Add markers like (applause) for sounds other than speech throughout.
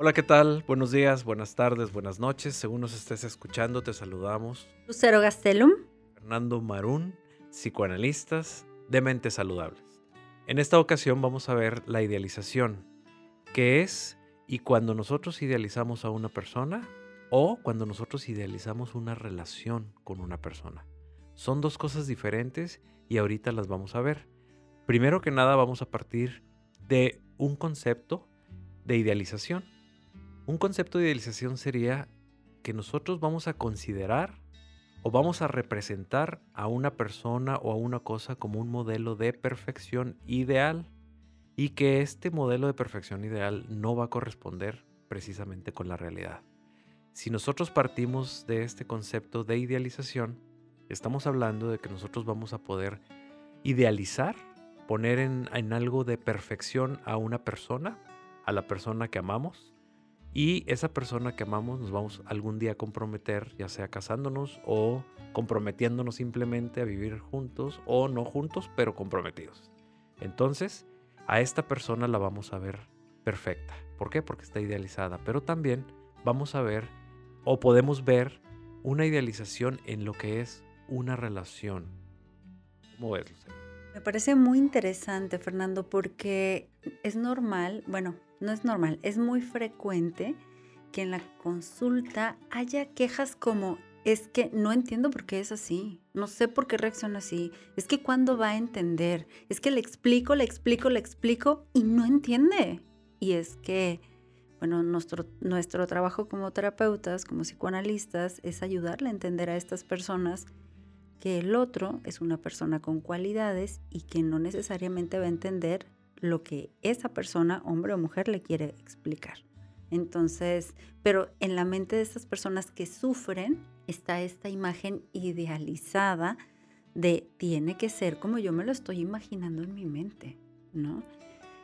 Hola, ¿qué tal? Buenos días, buenas tardes, buenas noches. Según nos estés escuchando, te saludamos. Lucero Gastelum. Fernando Marún, psicoanalistas de mentes saludables. En esta ocasión vamos a ver la idealización, que es y cuando nosotros idealizamos a una persona o cuando nosotros idealizamos una relación con una persona. Son dos cosas diferentes y ahorita las vamos a ver. Primero que nada vamos a partir de un concepto de idealización un concepto de idealización sería que nosotros vamos a considerar o vamos a representar a una persona o a una cosa como un modelo de perfección ideal y que este modelo de perfección ideal no va a corresponder precisamente con la realidad. Si nosotros partimos de este concepto de idealización, estamos hablando de que nosotros vamos a poder idealizar, poner en, algo de perfección a una persona, a la persona que amamos, y esa persona que amamos nos vamos algún día a comprometer, ya sea casándonos o comprometiéndonos simplemente a vivir juntos o no juntos, pero comprometidos. Entonces, a esta persona la vamos a ver perfecta. ¿Por qué? Porque está idealizada. Pero también vamos a ver o podemos ver una idealización en lo que es una relación. ¿Cómo ves, Me parece muy interesante, Fernando, porque es normal, bueno, no es normal, es muy frecuente que en la consulta haya quejas como es que no entiendo por qué es así, no sé por qué reacciona así, es que cuando va a entender, es que le explico, le explico, le explico y no entiende. Y es que, bueno, nuestro, nuestro trabajo como terapeutas, como psicoanalistas, es ayudarle a entender a estas personas que el otro es una persona con cualidades y que no necesariamente va a entender lo que esa persona, hombre o mujer, le quiere explicar. Entonces, pero en la mente de estas personas que sufren está esta imagen idealizada de tiene que ser como yo me lo estoy imaginando en mi mente, ¿no?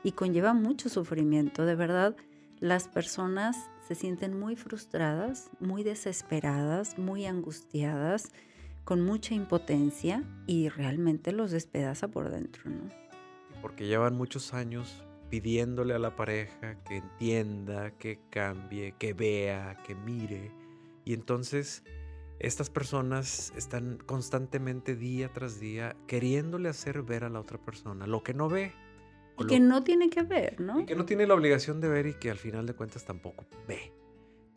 Y conlleva mucho sufrimiento, de verdad. Las personas se sienten muy frustradas, muy desesperadas, muy angustiadas, con mucha impotencia y realmente los despedaza por dentro, ¿no? Porque llevan muchos años pidiéndole a la pareja que entienda, que cambie, que vea, que mire. Y entonces estas personas están constantemente día tras día queriéndole hacer ver a la otra persona lo que no ve. Y que no tiene que ver, ¿no? Y que no tiene la obligación de ver y que al final de cuentas tampoco ve.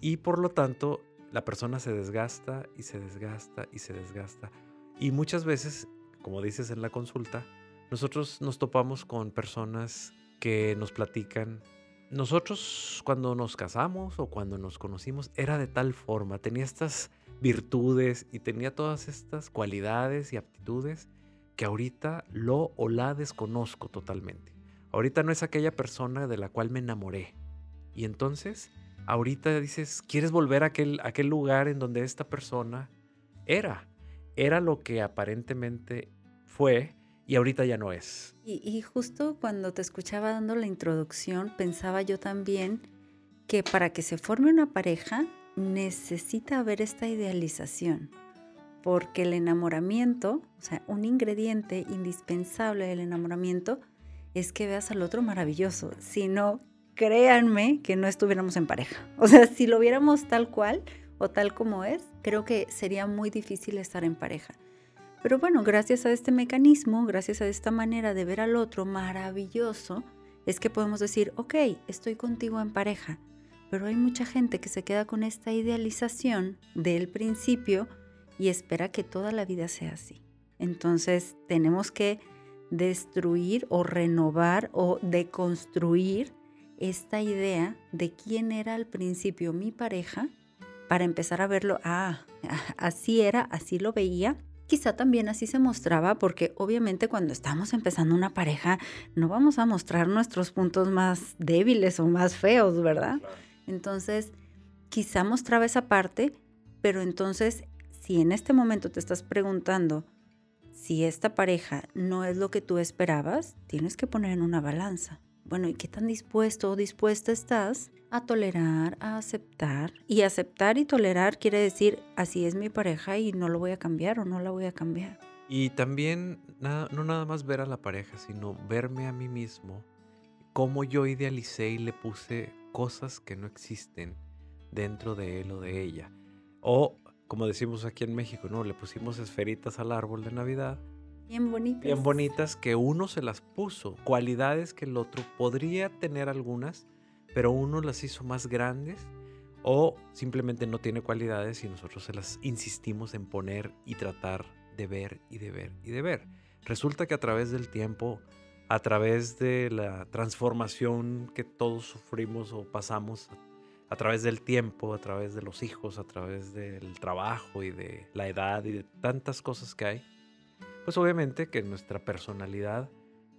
Y por lo tanto, la persona se desgasta y se desgasta y se desgasta. Y muchas veces, como dices en la consulta, nosotros nos topamos con personas que nos platican. Nosotros cuando nos casamos o cuando nos conocimos era de tal forma, tenía estas virtudes y tenía todas estas cualidades y aptitudes que ahorita lo o la desconozco totalmente. Ahorita no es aquella persona de la cual me enamoré. Y entonces, ahorita dices, ¿quieres volver a aquel, lugar en donde esta persona era? Era lo que aparentemente fue, y ahorita ya no es. Y, justo cuando te escuchaba dando la introducción, pensaba yo también que para que se forme una pareja necesita haber esta idealización, porque el enamoramiento, o sea, un ingrediente indispensable del enamoramiento es que veas al otro maravilloso, si no, créanme que no estuviéramos en pareja. O sea, si lo viéramos tal cual o tal como es, creo que sería muy difícil estar en pareja. Pero bueno, gracias a este mecanismo, gracias a esta manera de ver al otro maravilloso, es que podemos decir, ok, estoy contigo en pareja. Pero hay mucha gente que se queda con esta idealización del principio y espera que toda la vida sea así. Entonces tenemos que destruir o renovar o deconstruir esta idea de quién era al principio mi pareja para empezar a verlo, ah, (laughs) así era, así lo veía Quizá también así se mostraba porque obviamente cuando estamos empezando una pareja no vamos a mostrar nuestros puntos más débiles o más feos, ¿verdad? Entonces, quizá mostraba esa parte, pero entonces si en este momento te estás preguntando si esta pareja no es lo que tú esperabas, tienes que poner en una balanza. Bueno, ¿y qué tan dispuesto o dispuesta estás a tolerar, a aceptar. Y aceptar y tolerar quiere decir, así es mi pareja y no lo voy a cambiar o no la voy a cambiar. Y también no nada más ver a la pareja, sino verme a mí mismo cómo yo idealicé y le puse cosas que no existen dentro de él o de ella. O, como decimos aquí en México, ¿no? Le pusimos esferitas al árbol de Navidad. Bien bonitas. Bien bonitas que uno se las puso. Cualidades que el otro podría tener algunas, pero uno las hizo más grandes o simplemente no tiene cualidades y nosotros se las insistimos en poner y tratar de ver y de ver y de ver. Resulta que a través del tiempo, a través de la transformación que todos sufrimos o pasamos a través del tiempo, a través de los hijos, a través del trabajo y de la edad y de tantas cosas que hay, pues obviamente que nuestra personalidad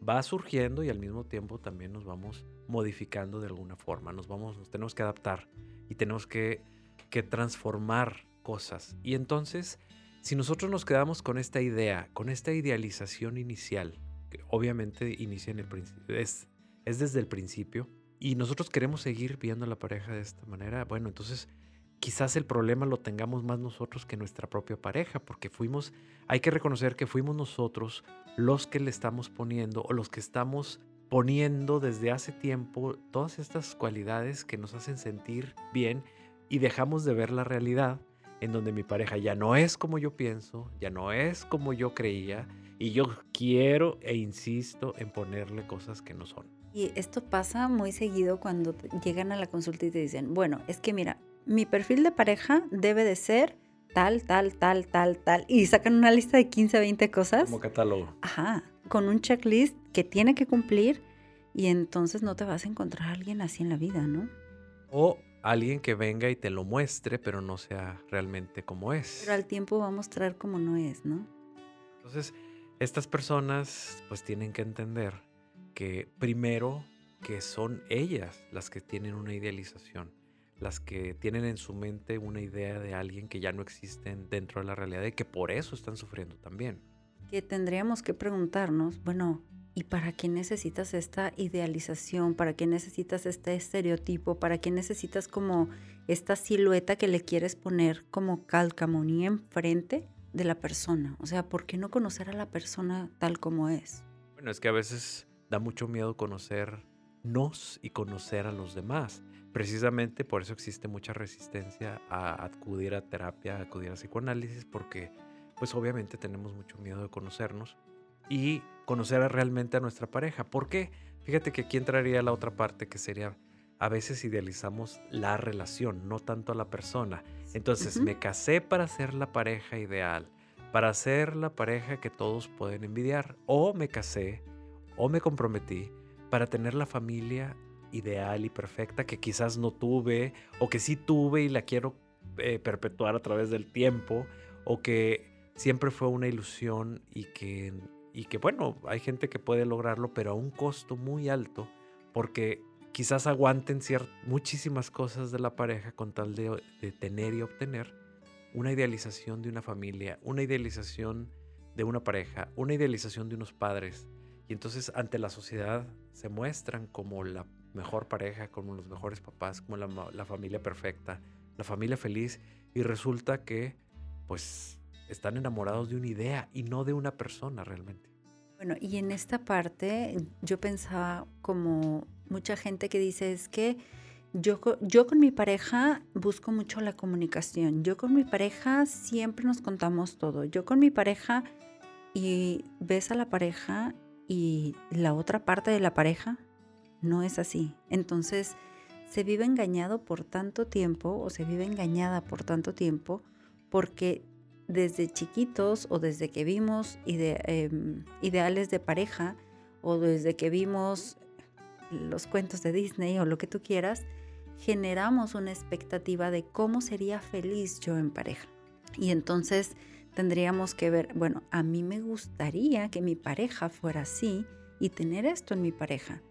va surgiendo y al mismo tiempo también nos vamos modificando de alguna forma, nos vamos, tenemos que adaptar y tenemos que, que transformar cosas. Y entonces, si nosotros nos quedamos con esta idea, con esta idealización inicial, que obviamente inicia en el es, es desde el principio, y nosotros queremos seguir viendo a la pareja de esta manera, bueno, entonces quizás el problema lo tengamos más nosotros que nuestra propia pareja, porque fuimos, hay que reconocer que fuimos nosotros los que le estamos poniendo o los que estamos poniendo desde hace tiempo todas estas cualidades que nos hacen sentir bien y dejamos de ver la realidad en donde mi pareja ya no es como yo pienso, ya no es como yo creía y yo quiero e insisto en ponerle cosas que no son. Y esto pasa muy seguido cuando llegan a la consulta y te dicen, bueno, es que mira, mi perfil de pareja debe de ser tal, tal, tal, tal, tal. Y sacan una lista de 15, 20 cosas. Como catálogo. Ajá, con un checklist que tiene que cumplir y entonces no te vas a encontrar a alguien así en la vida, ¿no? O alguien que venga y te lo muestre, pero no sea realmente como es. Pero al tiempo va a mostrar como no es, ¿no? Entonces, estas personas pues tienen que entender que primero que son ellas las que tienen una idealización, las que tienen en su mente una idea de alguien que ya no existen dentro de la realidad y que por eso están sufriendo también. Que tendríamos que preguntarnos, bueno, ¿y para qué necesitas esta idealización? ¿Para qué necesitas este estereotipo? ¿Para qué necesitas como esta silueta que le quieres poner como calcamonía enfrente de la persona? O sea, ¿por qué no conocer a la persona tal como es? Bueno, es que a veces da mucho miedo conocernos y conocer a los demás. Precisamente por eso existe mucha resistencia a acudir a terapia, a acudir a psicoanálisis, porque pues obviamente tenemos mucho miedo de conocernos y conocer realmente a nuestra pareja. ¿Por qué? Fíjate que aquí entraría la otra parte que sería, a veces idealizamos la relación, no tanto a la persona. Entonces me casé para ser la pareja ideal, para ser la pareja que todos pueden envidiar, o me casé o me comprometí para tener la familia ideal y perfecta que quizás no tuve o que sí tuve y la quiero eh, perpetuar a través del tiempo o que siempre fue una ilusión y que, y que bueno, hay gente que puede lograrlo pero a un costo muy alto porque quizás aguanten muchísimas cosas de la pareja con tal de, de tener y obtener una idealización de una familia, una idealización de una pareja, una idealización de unos padres. Y entonces ante la sociedad se muestran como la mejor pareja, como los mejores papás, como la, familia perfecta, la familia feliz. Y resulta que pues están enamorados de una idea y no de una persona realmente. Bueno, y en esta parte yo pensaba como mucha gente que dice es que yo, yo con mi pareja busco mucho la comunicación, yo con mi pareja siempre nos contamos todo, yo con mi pareja y ves a la pareja y la otra parte de la pareja no es así. Entonces se vive engañado por tanto tiempo o se vive engañada por tanto tiempo porque desde chiquitos o desde que vimos em, ideales de pareja o desde que vimos los cuentos de Disney o lo que tú quieras, generamos una expectativa de cómo sería feliz yo en pareja. Y entonces tendríamos que ver, bueno, a mí me gustaría que mi pareja fuera así y tener esto en mi pareja,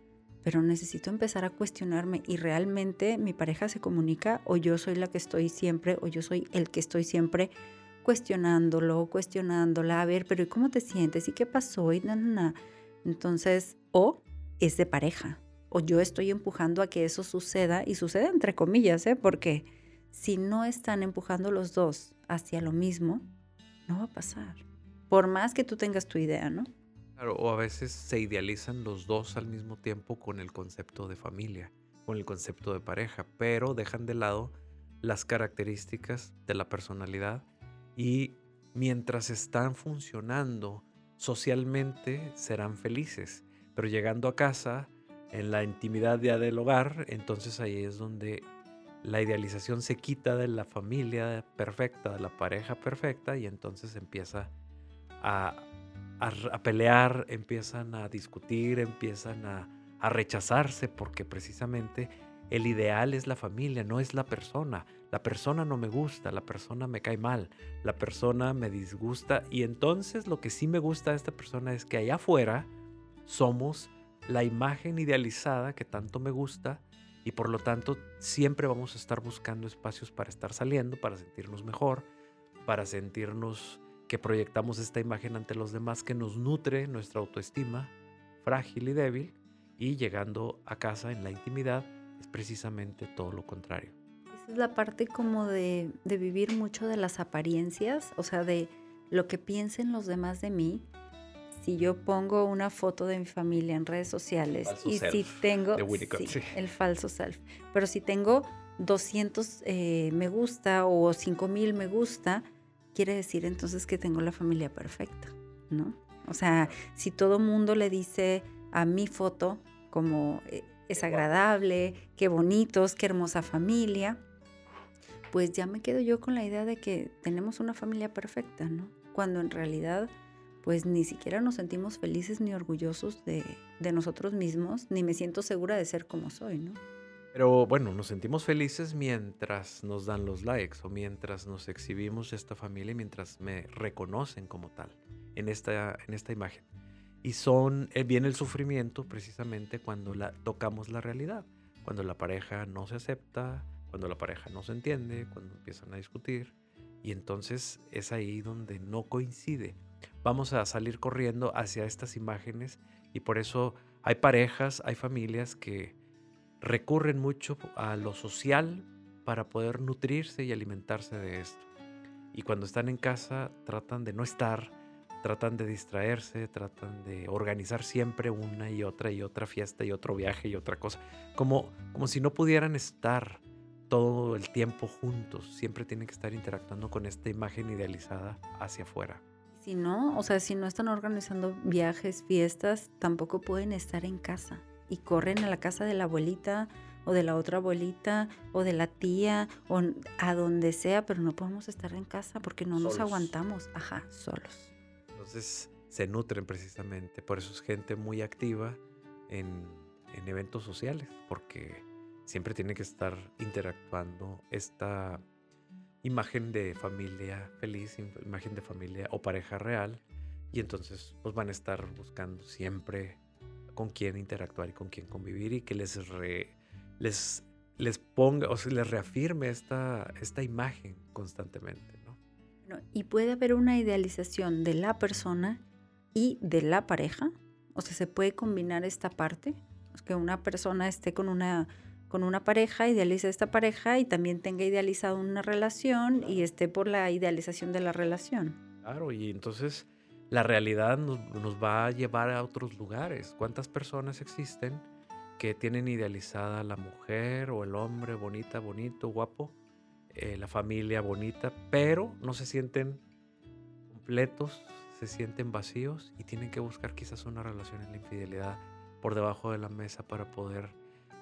pero necesito empezar a cuestionarme y realmente mi pareja se comunica o yo soy la que estoy siempre o yo soy el que estoy siempre cuestionándolo, cuestionándola, a ver, pero ¿y cómo te sientes? ¿Y qué pasó? Y nada, Entonces, o es de pareja, o yo estoy empujando a que eso suceda y sucede entre comillas, ¿eh? porque si no están empujando los dos hacia lo mismo, no va a pasar. Por más que tú tengas tu idea, ¿no? O a veces se idealizan los dos al mismo tiempo con el concepto de familia, con el concepto de pareja, pero dejan de lado las características de la personalidad y mientras están funcionando socialmente serán felices, pero llegando a casa, en la intimidad ya del hogar, entonces ahí es donde la idealización se quita de la familia perfecta, de la pareja perfecta, y entonces empieza a, pelear, empiezan a discutir, empiezan a, a rechazarse, porque precisamente el ideal es la familia, no es la persona. La persona no me gusta, la persona me cae mal, la persona me disgusta y entonces lo que sí me gusta de esta persona es que allá afuera somos la imagen idealizada que tanto me gusta y por lo tanto siempre vamos a estar buscando espacios para estar saliendo, para sentirnos mejor, para sentirnos que proyectamos esta imagen ante los demás que nos nutre nuestra autoestima frágil y débil y llegando a casa en la intimidad es precisamente todo lo contrario. Esa es la parte como de, de vivir mucho de las apariencias, o sea, de lo que piensen los demás de mí, si yo pongo una foto de mi familia en redes sociales y si tengo el falso self, pero si tengo 200 eh, me gusta o 5000 me gusta, quiere decir entonces que tengo la familia perfecta, ¿no? O sea, si todo mundo le dice a mi foto como eh, es agradable, qué bonitos, qué hermosa familia, pues ya me quedo yo con la idea de que tenemos una familia perfecta, ¿no? Cuando en realidad pues ni siquiera nos sentimos felices ni orgullosos de, nosotros mismos, ni me siento segura de ser como soy, ¿no? Pero bueno, nos sentimos felices mientras nos dan los likes o mientras nos exhibimos esta familia y mientras me reconocen como tal en esta, en esta imagen. Y son, eh, viene el sufrimiento precisamente cuando la, tocamos la realidad, cuando la pareja no se acepta, cuando la pareja no se entiende, cuando empiezan a discutir. Y entonces es ahí donde no coincide vamos a salir corriendo hacia estas imágenes y por eso hay parejas, hay familias que recurren mucho a lo social para poder nutrirse y alimentarse de esto. Y cuando están en casa tratan de no estar, tratan de distraerse, tratan de organizar siempre una y otra y otra fiesta y otro viaje y otra cosa, como, como si no pudieran estar todo el tiempo juntos, siempre tienen que estar interactuando con esta imagen idealizada hacia afuera. Si no, o sea, si no están organizando viajes, fiestas, tampoco pueden estar en casa y corren a la casa de la abuelita o de la otra abuelita o de la tía o a donde sea, pero no podemos estar en casa porque no nos aguantamos, ajá, solos. Entonces se nutren precisamente, por eso es gente muy activa en, en eventos sociales, porque siempre tiene que estar interactuando esta imagen de familia feliz, imagen de familia o pareja real. Y entonces pues van a estar buscando siempre con quién interactuar y con quién convivir y que les, les, les ponga o se les reafirme esta, esta imagen constantemente. ¿no? y puede haber una idealización de la persona y de la pareja. O sea, se puede combinar esta parte, que una persona esté con una con una pareja, idealiza esta pareja y también tenga idealizado una relación y esté por la idealización de la relación. Claro, y entonces la realidad nos, va a llevar a otros lugares. ¿Cuántas personas existen que tienen idealizada la mujer o el hombre bonita, bonito, guapo, eh, la familia bonita, pero no se sienten completos, se sienten vacíos y tienen que buscar quizás una relación en la infidelidad por debajo de la mesa para poder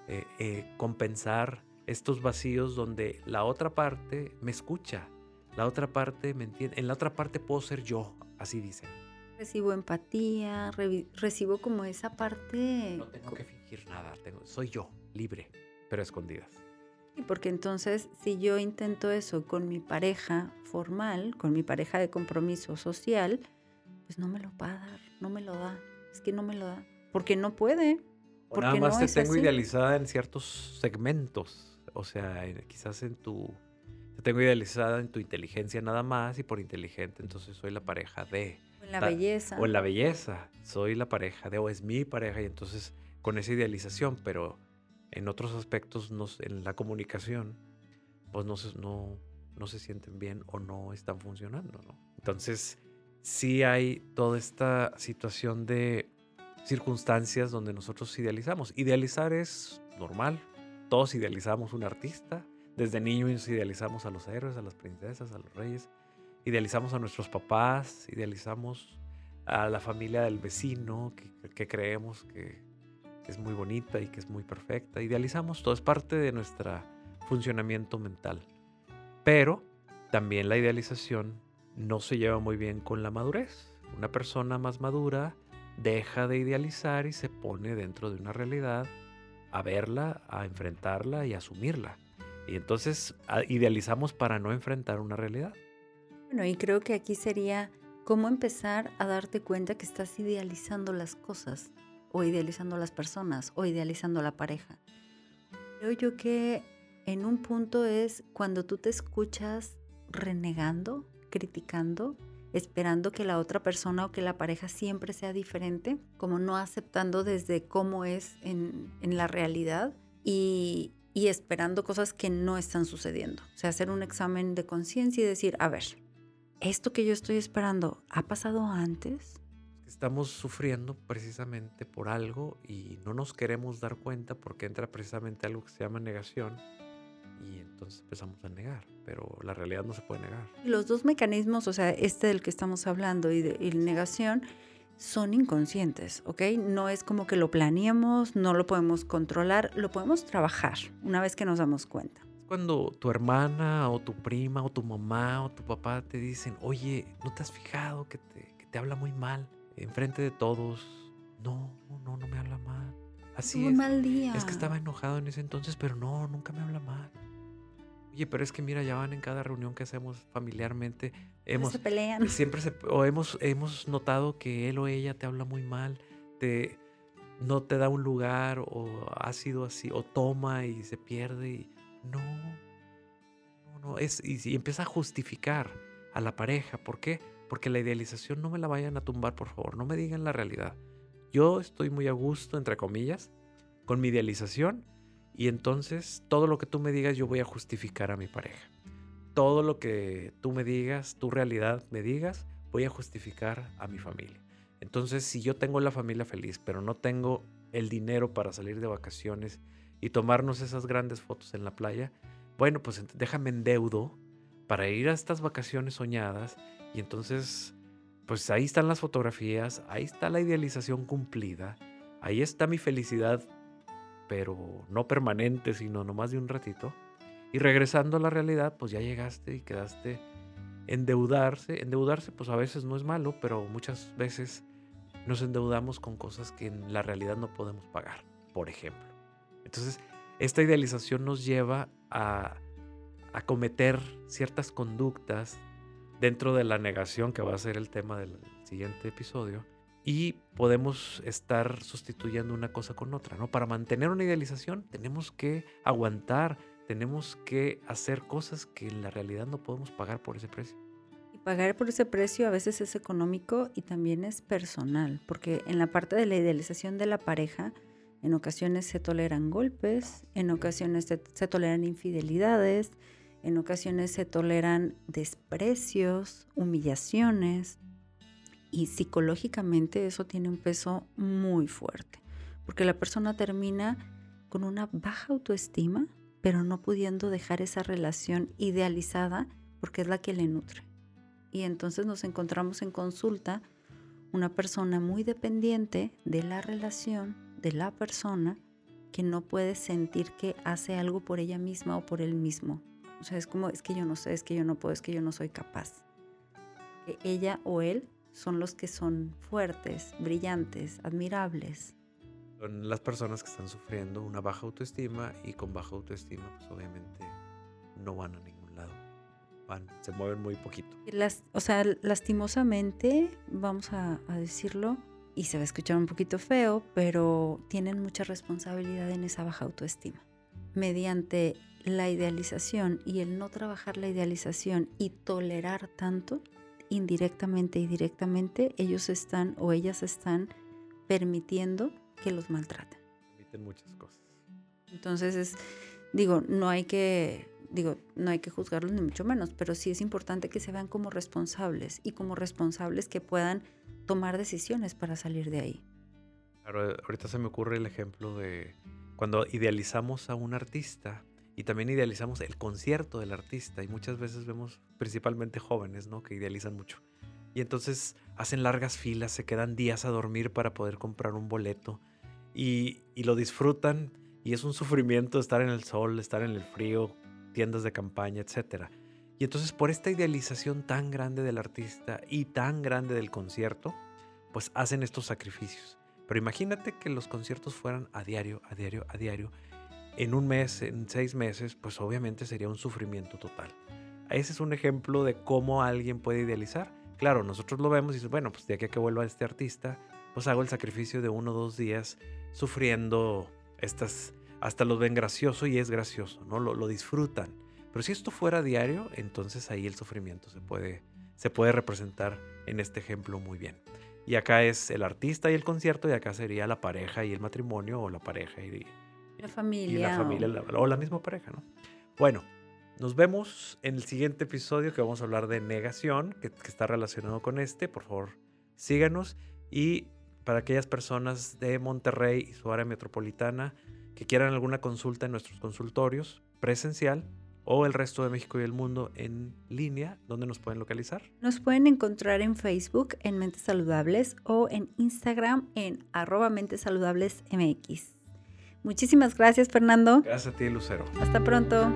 eh, eh, compensar estos vacíos donde la otra parte me escucha, la otra parte me entiende, en la otra parte puedo ser yo, así dicen. Recibo empatía, recibo como esa parte... No tengo que fingir nada, tengo, soy yo, libre, pero escondidas. Y porque entonces si yo intento eso con mi pareja formal, con mi pareja de compromiso social, pues no me lo va a dar, no me lo da, es que no me lo da, porque no puede, nada más te tengo idealizada en ciertos segmentos. O sea, quizás en tu. Te tengo idealizada en tu inteligencia nada más y por inteligente, entonces soy la pareja de. O en la belleza. O en la belleza. Soy la pareja de, o es mi pareja, y entonces con esa idealización, pero en otros aspectos, no, en la comunicación, pues no se, no, no se sienten bien o no están funcionando, ¿no? Entonces, sí hay toda esta situación de circunstancias donde nosotros idealizamos. Idealizar es normal. Todos idealizamos un artista. Desde niños idealizamos a los héroes, a las princesas, a los reyes. Idealizamos a nuestros papás, idealizamos a la familia del vecino que, creemos que, es muy bonita y que es muy perfecta. Idealizamos todo, es parte de nuestro funcionamiento mental. Pero también la idealización no se lleva muy bien con la madurez. Una persona más madura deja de idealizar y se pone dentro de una realidad a verla, a enfrentarla y a asumirla. Y entonces idealizamos para no enfrentar una realidad. Bueno, y creo que aquí sería cómo empezar a darte cuenta que estás idealizando las cosas, o idealizando las personas, o idealizando la pareja. Creo yo que en un punto es cuando tú te escuchas renegando, criticando, esperando que la otra persona o que la pareja siempre sea diferente, como no aceptando desde cómo es en, la realidad y, y esperando cosas que no están sucediendo. O sea, hacer un examen de conciencia y decir, a ver, ¿esto que yo estoy esperando ha pasado antes? Estamos sufriendo precisamente por algo y no nos queremos dar cuenta porque entra precisamente algo que se llama negación y entonces empezamos a negar, pero la realidad no se puede negar. Los dos mecanismos, o sea, este del que estamos hablando y de negación, son inconscientes, ¿ok? No es como que lo planeemos, no lo podemos controlar, lo podemos trabajar una vez que nos damos cuenta. Cuando tu hermana o tu prima o tu mamá o tu papá te dicen, oye, ¿no te has fijado que te, que te habla muy mal enfrente de todos? No, no, no me habla mal. Así un es. mal día. Es que estaba enojado en ese entonces, pero no, nunca me habla mal. Oye, pero es que mira, ya van en cada reunión que hacemos familiarmente. Hemos, se pelean. (laughs) Siempre se, o hemos, hemos notado que él o ella te habla muy mal, te, no te da un lugar, o ha sido así, o toma y se pierde. Y, no, no, no. Es, y, y empieza a justificar a la pareja. ¿Por qué? Porque la idealización no me la vayan a tumbar, por favor. No me digan la realidad. Yo estoy muy a gusto, entre comillas, con mi idealización y entonces todo lo que tú me digas yo voy a justificar a mi pareja. Todo lo que tú me digas, tu realidad me digas, voy a justificar a mi familia. Entonces si yo tengo la familia feliz, pero no tengo el dinero para salir de vacaciones y tomarnos esas grandes fotos en la playa, bueno, pues déjame en deudo para ir a estas vacaciones soñadas y entonces pues ahí están las fotografías, ahí está la idealización cumplida, ahí está mi felicidad pero no permanente, sino nomás de un ratito. Y regresando a la realidad, pues ya llegaste y quedaste endeudarse. Endeudarse, pues a veces no es malo, pero muchas veces nos endeudamos con cosas que en la realidad no podemos pagar, por ejemplo. Entonces, esta idealización nos lleva a, a cometer ciertas conductas dentro de la negación, que va a ser el tema del siguiente episodio, y podemos estar sustituyendo una cosa con otra, ¿no? Para mantener una idealización tenemos que aguantar, tenemos que hacer cosas que en la realidad no podemos pagar por ese precio. Y pagar por ese precio a veces es económico y también es personal, porque en la parte de la idealización de la pareja, en ocasiones se toleran golpes, en ocasiones se, se toleran infidelidades, en ocasiones se toleran desprecios, humillaciones, y psicológicamente eso tiene un peso muy fuerte, porque la persona termina con una baja autoestima, pero no pudiendo dejar esa relación idealizada porque es la que le nutre. Y entonces nos encontramos en consulta una persona muy dependiente de la relación, de la persona, que no puede sentir que hace algo por ella misma o por él mismo. O sea, es como, es que yo no sé, es que yo no puedo, es que yo no soy capaz. Que ella o él son los que son fuertes, brillantes, admirables. Son las personas que están sufriendo una baja autoestima y con baja autoestima pues obviamente no van a ningún lado. Van, se mueven muy poquito. Las, o sea, lastimosamente, vamos a, a decirlo, y se va a escuchar un poquito feo, pero tienen mucha responsabilidad en esa baja autoestima. Mediante la idealización y el no trabajar la idealización y tolerar tanto, indirectamente y directamente ellos están o ellas están permitiendo que los maltraten. Permiten muchas cosas. Entonces es, digo, no hay que digo, no hay que juzgarlos ni mucho menos, pero sí es importante que se vean como responsables y como responsables que puedan tomar decisiones para salir de ahí. Claro, ahorita se me ocurre el ejemplo de cuando idealizamos a un artista y también idealizamos el concierto del artista y muchas veces vemos principalmente jóvenes, ¿no? Que idealizan mucho. Y entonces hacen largas filas, se quedan días a dormir para poder comprar un boleto y, lo disfrutan y es un sufrimiento estar en el sol, estar en el frío, tiendas de campaña, etc. Y entonces por esta idealización tan grande del artista y tan grande del concierto, pues hacen estos sacrificios. Pero imagínate que los conciertos fueran a diario, a diario, a diario. En un mes, en seis meses, pues obviamente sería un sufrimiento total. Ese es un ejemplo de cómo alguien puede idealizar. Claro, nosotros lo vemos y dices, bueno, pues de aquí que vuelva este artista, pues hago el sacrificio de uno o dos días sufriendo estas, hasta lo ven gracioso y es gracioso, ¿no? Lo, lo disfrutan. Pero si esto fuera diario, entonces ahí el sufrimiento se puede, se puede representar en este ejemplo muy bien. Y acá es el artista y el concierto, y acá sería la pareja y el matrimonio, o la pareja y, la familia. Y la familia, o... La, misma pareja, ¿no? Bueno, nos vemos en el siguiente episodio que vamos a hablar de negación, que, que está relacionado con este. Por favor, síganos. Y para aquellas personas de Monterrey y su área metropolitana que quieran alguna consulta en nuestros consultorios presencial, o el resto de México y el mundo en línea, ¿dónde nos pueden localizar? Nos pueden encontrar en Facebook en Mentes Saludables o en Instagram en arroba Mentes Saludables MX. Muchísimas gracias, Fernando. Gracias a ti, Lucero. Hasta pronto.